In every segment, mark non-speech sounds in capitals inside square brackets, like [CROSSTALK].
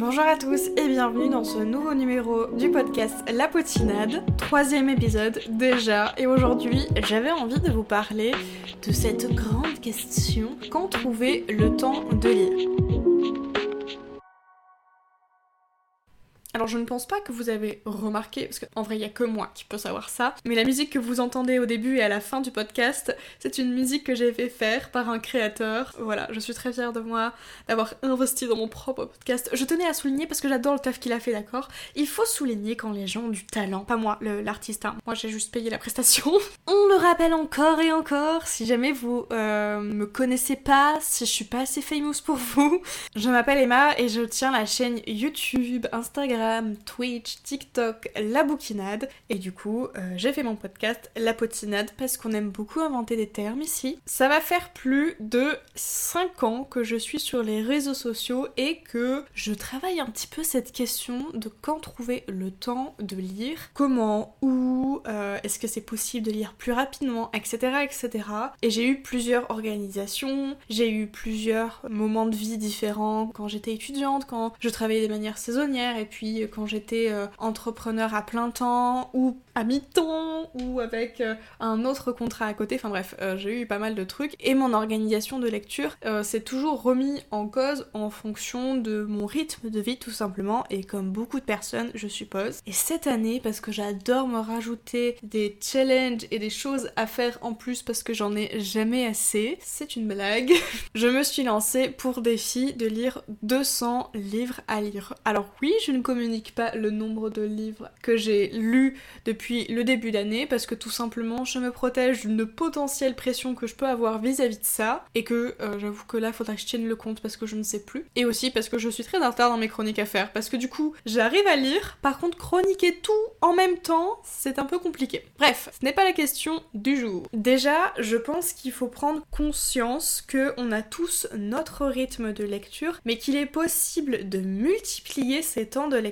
Bonjour à tous et bienvenue dans ce nouveau numéro du podcast La Potinade, troisième épisode déjà, et aujourd'hui j'avais envie de vous parler de cette grande question, quand trouver le temps de lire alors je ne pense pas que vous avez remarqué, parce qu'en vrai il n'y a que moi qui peux savoir ça, mais la musique que vous entendez au début et à la fin du podcast, c'est une musique que j'ai fait faire par un créateur. Voilà, je suis très fière de moi d'avoir investi dans mon propre podcast. Je tenais à souligner parce que j'adore le taf qu'il a fait, d'accord? Il faut souligner quand les gens ont du talent, pas moi, l'artiste, hein. moi j'ai juste payé la prestation. [LAUGHS] On me rappelle encore et encore, si jamais vous euh, me connaissez pas, si je suis pas assez famous pour vous, [LAUGHS] je m'appelle Emma et je tiens la chaîne YouTube, Instagram, Twitch, TikTok, la bouquinade. Et du coup, euh, j'ai fait mon podcast La potinade parce qu'on aime beaucoup inventer des termes ici. Ça va faire plus de 5 ans que je suis sur les réseaux sociaux et que je travaille un petit peu cette question de quand trouver le temps de lire, comment, où, euh, est-ce que c'est possible de lire plus rapidement, etc. etc. Et j'ai eu plusieurs organisations, j'ai eu plusieurs moments de vie différents quand j'étais étudiante, quand je travaillais de manière saisonnière et puis quand j'étais euh, entrepreneur à plein temps ou à mi-temps ou avec euh, un autre contrat à côté. Enfin bref, euh, j'ai eu pas mal de trucs. Et mon organisation de lecture s'est toujours remis en cause en fonction de mon rythme de vie tout simplement et comme beaucoup de personnes je suppose. Et cette année, parce que j'adore me rajouter des challenges et des choses à faire en plus parce que j'en ai jamais assez, c'est une blague, [LAUGHS] je me suis lancée pour défi de lire 200 livres à lire. Alors oui, je ne communique pas le nombre de livres que j'ai lus depuis le début d'année parce que tout simplement je me protège d'une potentielle pression que je peux avoir vis-à-vis de ça et que euh, j'avoue que là faudra que je tienne le compte parce que je ne sais plus et aussi parce que je suis très en retard dans mes chroniques à faire parce que du coup j'arrive à lire par contre chroniquer tout en même temps c'est un peu compliqué. Bref, ce n'est pas la question du jour. Déjà, je pense qu'il faut prendre conscience que on a tous notre rythme de lecture mais qu'il est possible de multiplier ces temps de lecture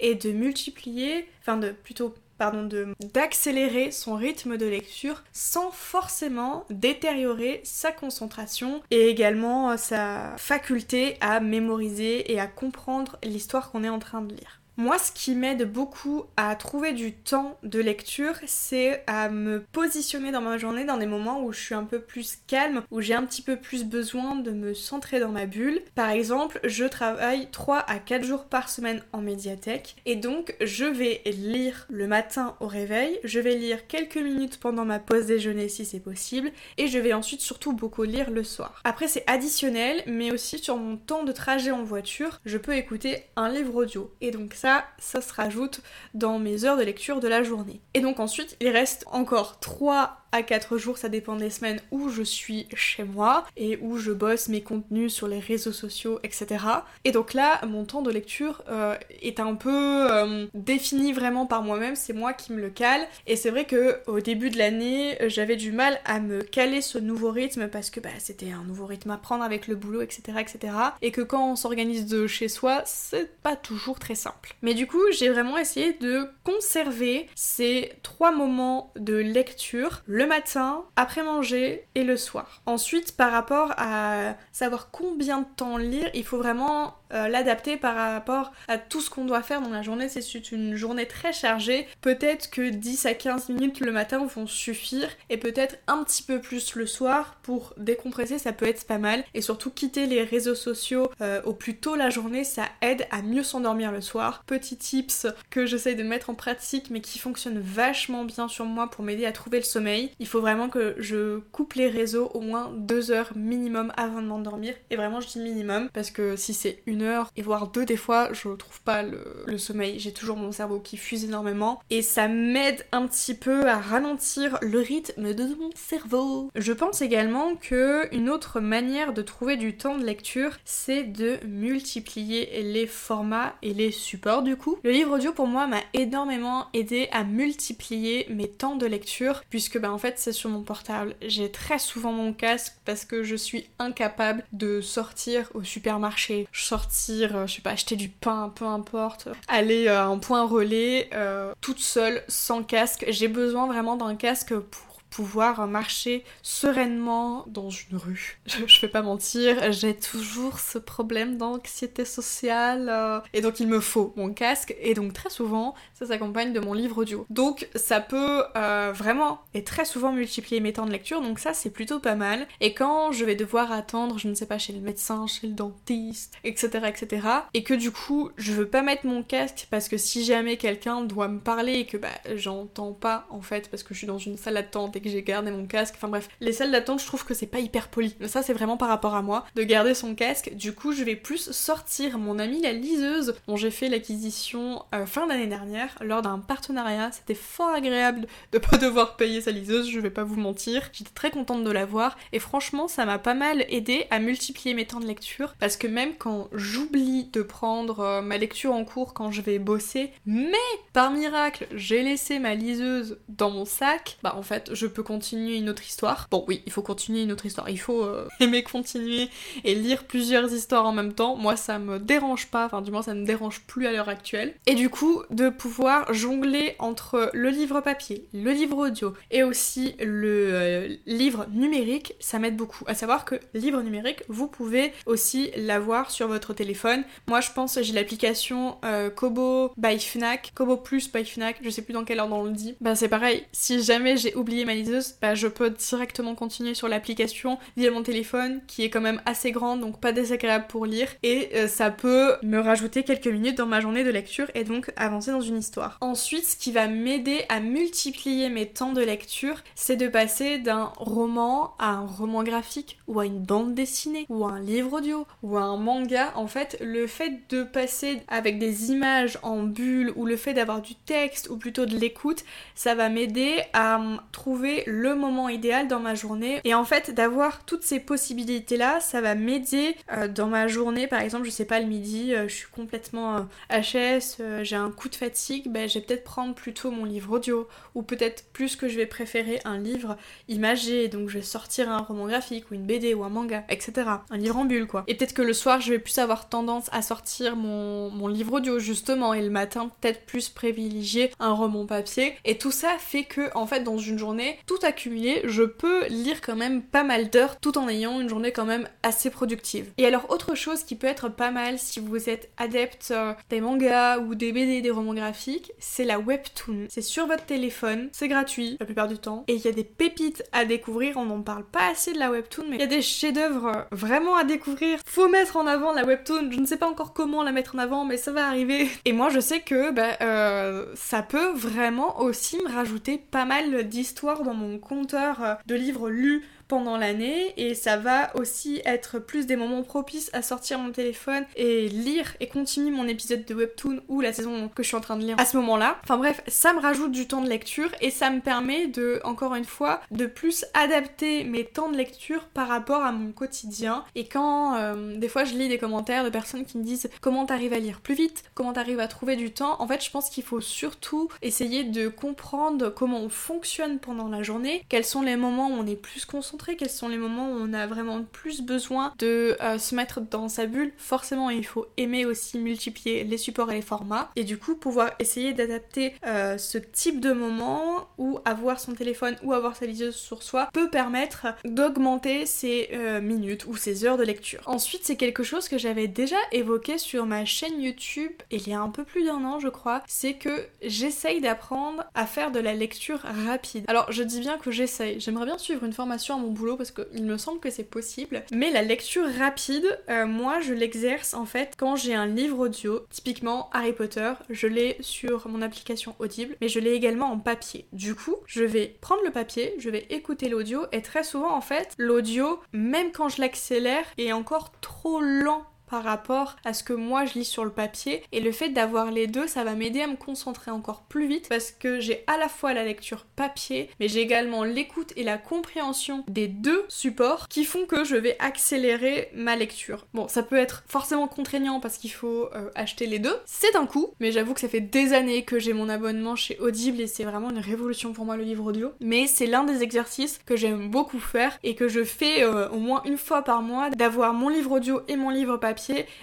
et de multiplier, enfin de plutôt pardon, d'accélérer son rythme de lecture sans forcément détériorer sa concentration et également sa faculté à mémoriser et à comprendre l'histoire qu'on est en train de lire. Moi, ce qui m'aide beaucoup à trouver du temps de lecture, c'est à me positionner dans ma journée dans des moments où je suis un peu plus calme, où j'ai un petit peu plus besoin de me centrer dans ma bulle. Par exemple, je travaille 3 à 4 jours par semaine en médiathèque et donc je vais lire le matin au réveil, je vais lire quelques minutes pendant ma pause déjeuner si c'est possible et je vais ensuite surtout beaucoup lire le soir. Après, c'est additionnel, mais aussi sur mon temps de trajet en voiture, je peux écouter un livre audio et donc ça ça, se rajoute dans mes heures de lecture de la journée. Et donc ensuite, il reste encore 3 à 4 jours, ça dépend des semaines où je suis chez moi et où je bosse mes contenus sur les réseaux sociaux, etc. Et donc là, mon temps de lecture euh, est un peu euh, défini vraiment par moi-même, c'est moi qui me le cale. Et c'est vrai que au début de l'année, j'avais du mal à me caler ce nouveau rythme parce que bah, c'était un nouveau rythme à prendre avec le boulot, etc., etc. Et que quand on s'organise de chez soi, c'est pas toujours très simple. Mais du coup, j'ai vraiment essayé de conserver ces trois moments de lecture le matin, après manger et le soir. Ensuite, par rapport à savoir combien de temps lire, il faut vraiment euh, l'adapter par rapport à tout ce qu'on doit faire dans la journée. C'est une journée très chargée, peut-être que 10 à 15 minutes le matin vont suffire et peut-être un petit peu plus le soir pour décompresser, ça peut être pas mal. Et surtout quitter les réseaux sociaux euh, au plus tôt la journée, ça aide à mieux s'endormir le soir. Petit tips que j'essaye de mettre en pratique mais qui fonctionne vachement bien sur moi pour m'aider à trouver le sommeil il faut vraiment que je coupe les réseaux au moins deux heures minimum avant de m'endormir. Et vraiment, je dis minimum parce que si c'est une heure et voire deux, des fois, je trouve pas le, sommeil. J'ai toujours mon cerveau qui fuse énormément et ça m'aide un petit peu à ralentir le rythme de mon cerveau. Je pense également que une autre manière de trouver du temps de lecture, c'est de multiplier les formats et les supports du coup. Le livre audio pour moi m'a énormément aidé à multiplier mes temps de lecture puisque ben, fait c'est sur mon portable. J'ai très souvent mon casque parce que je suis incapable de sortir au supermarché, sortir, euh, je sais pas, acheter du pain, peu importe, aller à un point relais euh, toute seule sans casque. J'ai besoin vraiment d'un casque pour pouvoir marcher sereinement dans une rue. Je, je vais pas mentir, j'ai toujours ce problème d'anxiété sociale euh, et donc il me faut mon casque et donc très souvent ça s'accompagne de mon livre audio. Donc ça peut euh, vraiment et très souvent multiplier mes temps de lecture donc ça c'est plutôt pas mal. Et quand je vais devoir attendre, je ne sais pas, chez le médecin, chez le dentiste, etc. etc. et que du coup je veux pas mettre mon casque parce que si jamais quelqu'un doit me parler et que bah j'entends pas en fait parce que je suis dans une salle d'attente que j'ai gardé mon casque, enfin bref, les salles d'attente je trouve que c'est pas hyper poli. Ça c'est vraiment par rapport à moi de garder son casque. Du coup je vais plus sortir mon amie la liseuse dont j'ai fait l'acquisition euh, fin d'année dernière lors d'un partenariat. C'était fort agréable de pas [LAUGHS] devoir payer sa liseuse, je vais pas vous mentir. J'étais très contente de l'avoir et franchement ça m'a pas mal aidé à multiplier mes temps de lecture parce que même quand j'oublie de prendre euh, ma lecture en cours quand je vais bosser, mais par miracle j'ai laissé ma liseuse dans mon sac, bah en fait je peux continuer une autre histoire. Bon oui, il faut continuer une autre histoire, il faut euh, [LAUGHS] aimer continuer et lire plusieurs histoires en même temps. Moi ça me dérange pas, enfin du moins ça ne me dérange plus à l'heure actuelle. Et du coup de pouvoir jongler entre le livre papier, le livre audio et aussi le euh, livre numérique, ça m'aide beaucoup. À savoir que livre numérique, vous pouvez aussi l'avoir sur votre téléphone. Moi je pense j'ai l'application euh, Kobo by Fnac, Kobo Plus by Fnac, je sais plus dans quelle ordre on le dit. Ben c'est pareil, si jamais j'ai oublié ma bah je peux directement continuer sur l'application via mon téléphone qui est quand même assez grande donc pas désagréable pour lire et euh, ça peut me rajouter quelques minutes dans ma journée de lecture et donc avancer dans une histoire. Ensuite, ce qui va m'aider à multiplier mes temps de lecture, c'est de passer d'un roman à un roman graphique ou à une bande dessinée ou à un livre audio ou à un manga. En fait, le fait de passer avec des images en bulle ou le fait d'avoir du texte ou plutôt de l'écoute, ça va m'aider à trouver le moment idéal dans ma journée et en fait d'avoir toutes ces possibilités là, ça va m'aider euh, dans ma journée par exemple, je sais pas le midi, euh, je suis complètement HS, euh, j'ai un coup de fatigue, ben, je vais peut-être prendre plutôt mon livre audio, ou peut-être plus que je vais préférer un livre imagé, donc je vais sortir un roman graphique, ou une BD, ou un manga, etc. Un livre en bulle, quoi. Et peut-être que le soir, je vais plus avoir tendance à sortir mon, mon livre audio, justement, et le matin, peut-être plus privilégier un roman papier. Et tout ça fait que, en fait, dans une journée, tout accumulé, je peux lire quand même pas mal d'heures, tout en ayant une journée quand même assez productive. Et alors, autre chose qui peut être pas mal si vous êtes adepte euh, des mangas ou des BD, des romans graphiques, c'est la webtoon. C'est sur votre téléphone, c'est gratuit la plupart du temps, et il y a des pépites à découvrir. On n'en parle pas assez de la webtoon, mais il y a des chefs-d'œuvre vraiment à découvrir. Faut mettre en avant la webtoon. Je ne sais pas encore comment la mettre en avant, mais ça va arriver. [LAUGHS] Et moi, je sais que bah, euh, ça peut vraiment aussi me rajouter pas mal d'histoires mon compteur euh, de livres lus pendant l'année et ça va aussi être plus des moments propices à sortir mon téléphone et lire et continuer mon épisode de webtoon ou la saison que je suis en train de lire à ce moment-là. Enfin bref, ça me rajoute du temps de lecture et ça me permet de, encore une fois, de plus adapter mes temps de lecture par rapport à mon quotidien. Et quand euh, des fois je lis des commentaires de personnes qui me disent comment t'arrives à lire plus vite, comment t'arrives à trouver du temps, en fait je pense qu'il faut surtout essayer de comprendre comment on fonctionne pendant la journée, quels sont les moments où on est plus concentré quels sont les moments où on a vraiment plus besoin de euh, se mettre dans sa bulle. Forcément, il faut aimer aussi multiplier les supports et les formats et du coup pouvoir essayer d'adapter euh, ce type de moment où avoir son téléphone ou avoir sa liseuse sur soi peut permettre d'augmenter ses euh, minutes ou ses heures de lecture. Ensuite, c'est quelque chose que j'avais déjà évoqué sur ma chaîne YouTube il y a un peu plus d'un an, je crois, c'est que j'essaye d'apprendre à faire de la lecture rapide. Alors, je dis bien que j'essaye. J'aimerais bien suivre une formation à mon boulot parce qu'il me semble que c'est possible. Mais la lecture rapide, euh, moi je l'exerce en fait quand j'ai un livre audio. Typiquement Harry Potter, je l'ai sur mon application Audible, mais je l'ai également en papier. Du coup, je vais prendre le papier, je vais écouter l'audio et très souvent en fait, l'audio, même quand je l'accélère, est encore trop lent par rapport à ce que moi je lis sur le papier. Et le fait d'avoir les deux ça va m'aider à me concentrer encore plus vite parce que j'ai à la fois la lecture papier mais j'ai également l'écoute et la compréhension des deux supports qui font que je vais accélérer ma lecture. Bon ça peut être forcément contraignant parce qu'il faut euh, acheter les deux, c'est un coup mais j'avoue que ça fait des années que j'ai mon abonnement chez Audible et c'est vraiment une révolution pour moi le livre audio. Mais c'est l'un des exercices que j'aime beaucoup faire et que je fais euh, au moins une fois par mois d'avoir mon livre audio et mon livre papier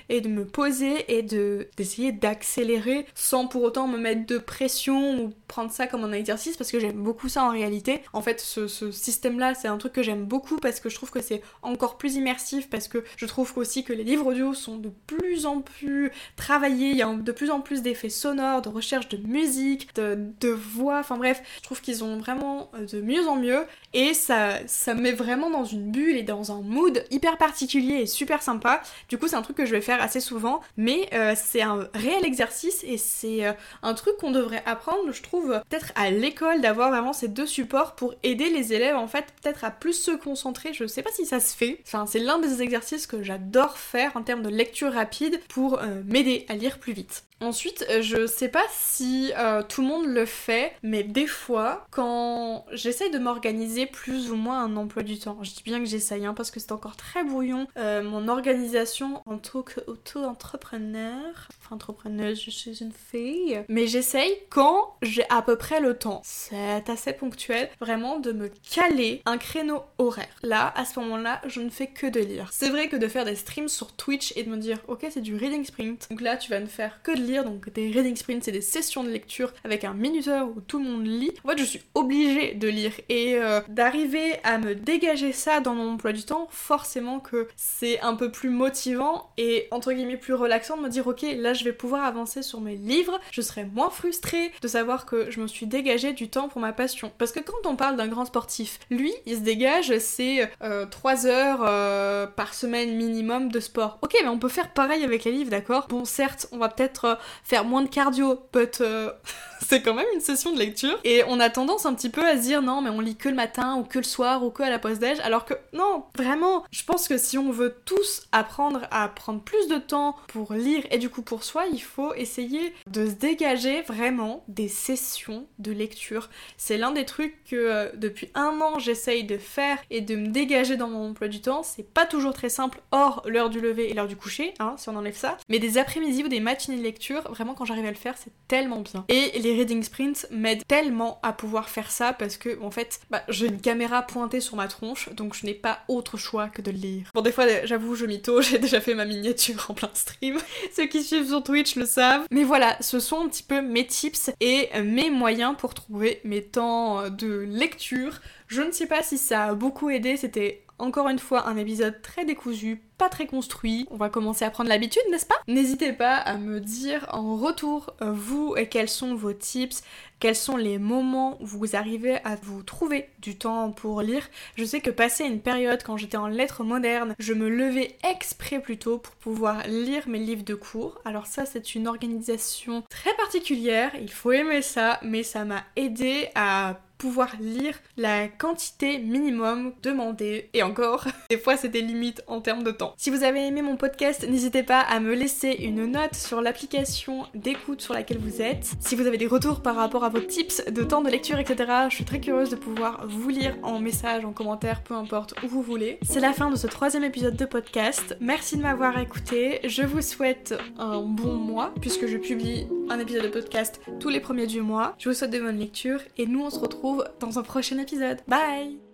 et de me poser et de d'essayer d'accélérer sans pour autant me mettre de pression ou prendre ça comme un exercice parce que j'aime beaucoup ça en réalité. En fait, ce, ce système-là, c'est un truc que j'aime beaucoup parce que je trouve que c'est encore plus immersif parce que je trouve aussi que les livres audio sont de plus en plus travaillés, il y a de plus en plus d'effets sonores, de recherche de musique, de, de voix, enfin bref, je trouve qu'ils ont vraiment euh, de mieux en mieux et ça, ça me met vraiment dans une bulle et dans un mood hyper particulier et super sympa. Du coup, c'est un truc que je vais faire assez souvent, mais euh, c'est un réel exercice et c'est euh, un truc qu'on devrait apprendre, je trouve, peut-être à l'école d'avoir vraiment ces deux supports pour aider les élèves en fait peut-être à plus se concentrer. Je sais pas si ça se fait. Enfin, c'est l'un des exercices que j'adore faire en termes de lecture rapide pour euh, m'aider à lire plus vite. Ensuite, euh, je sais pas si euh, tout le monde le fait, mais des fois, quand j'essaye de m'organiser plus ou moins un emploi du temps, je dis bien que j'essaye hein, parce que c'est encore très brouillon, euh, mon organisation en tant qu'auto-entrepreneur, entrepreneuse, je suis une fille, mais j'essaye quand j'ai à peu près le temps. C'est assez ponctuel, vraiment de me caler un créneau horaire. Là, à ce moment-là, je ne fais que de lire. C'est vrai que de faire des streams sur Twitch et de me dire, ok, c'est du reading sprint, donc là, tu vas ne faire que de lire, donc des reading sprints, c'est des sessions de lecture avec un minuteur où tout le monde lit. En fait, je suis obligée de lire et euh, d'arriver à me dégager ça dans mon emploi du temps, forcément que c'est un peu plus motivant et entre guillemets plus relaxant de me dire ok, là je vais pouvoir avancer sur mes livres, je serai moins frustrée de savoir que je me suis dégagée du temps pour ma passion. Parce que quand on parle d'un grand sportif, lui, il se dégage, 3 euh, heures euh, par semaine minimum de sport. Ok, mais on peut faire pareil avec les livres, d'accord? Bon, certes, on va peut-être faire moins de cardio, but euh, [LAUGHS] c'est quand même une session de lecture. Et on a tendance un petit peu à se dire non, mais on lit que le matin ou que le soir ou que à la pause déj, alors que non, vraiment, je pense que si on veut tous apprendre à prendre plus de temps pour lire et du coup pour soi, il faut essayer de se dégager vraiment des sessions de lecture. C'est l'un des trucs que euh, depuis un an j'essaye de faire et de me dégager dans mon emploi du temps. C'est pas toujours très simple, hors l'heure du lever et l'heure du coucher, hein, si on enlève ça. Mais des après-midi ou des matinées de lecture, vraiment quand j'arrive à le faire, c'est tellement bien. Et les reading sprints m'aident tellement à pouvoir faire ça parce que en fait, bah, j'ai une caméra pointée sur ma tronche, donc je n'ai pas autre choix que de le lire. Bon, des fois, j'avoue, je mytho, [LAUGHS] j'ai déjà fait ma miniature en plein stream. [LAUGHS] Ceux qui suivent Twitch le savent. Mais voilà, ce sont un petit peu mes tips et mes moyens pour trouver mes temps de lecture. Je ne sais pas si ça a beaucoup aidé, c'était encore une fois, un épisode très décousu, pas très construit. On va commencer à prendre l'habitude, n'est-ce pas? N'hésitez pas à me dire en retour, euh, vous, et quels sont vos tips, quels sont les moments où vous arrivez à vous trouver du temps pour lire. Je sais que passé une période quand j'étais en lettres modernes, je me levais exprès plutôt pour pouvoir lire mes livres de cours. Alors ça, c'est une organisation très particulière, il faut aimer ça, mais ça m'a aidé à pouvoir lire la quantité minimum demandée. Et encore, [LAUGHS] des fois c'était limite en termes de temps. Si vous avez aimé mon podcast, n'hésitez pas à me laisser une note sur l'application d'écoute sur laquelle vous êtes. Si vous avez des retours par rapport à vos tips de temps de lecture, etc., je suis très curieuse de pouvoir vous lire en message, en commentaire, peu importe où vous voulez. C'est la fin de ce troisième épisode de podcast. Merci de m'avoir écouté. Je vous souhaite un bon mois puisque je publie un épisode de podcast tous les premiers du mois. Je vous souhaite de bonnes lectures et nous on se retrouve dans un prochain épisode. Bye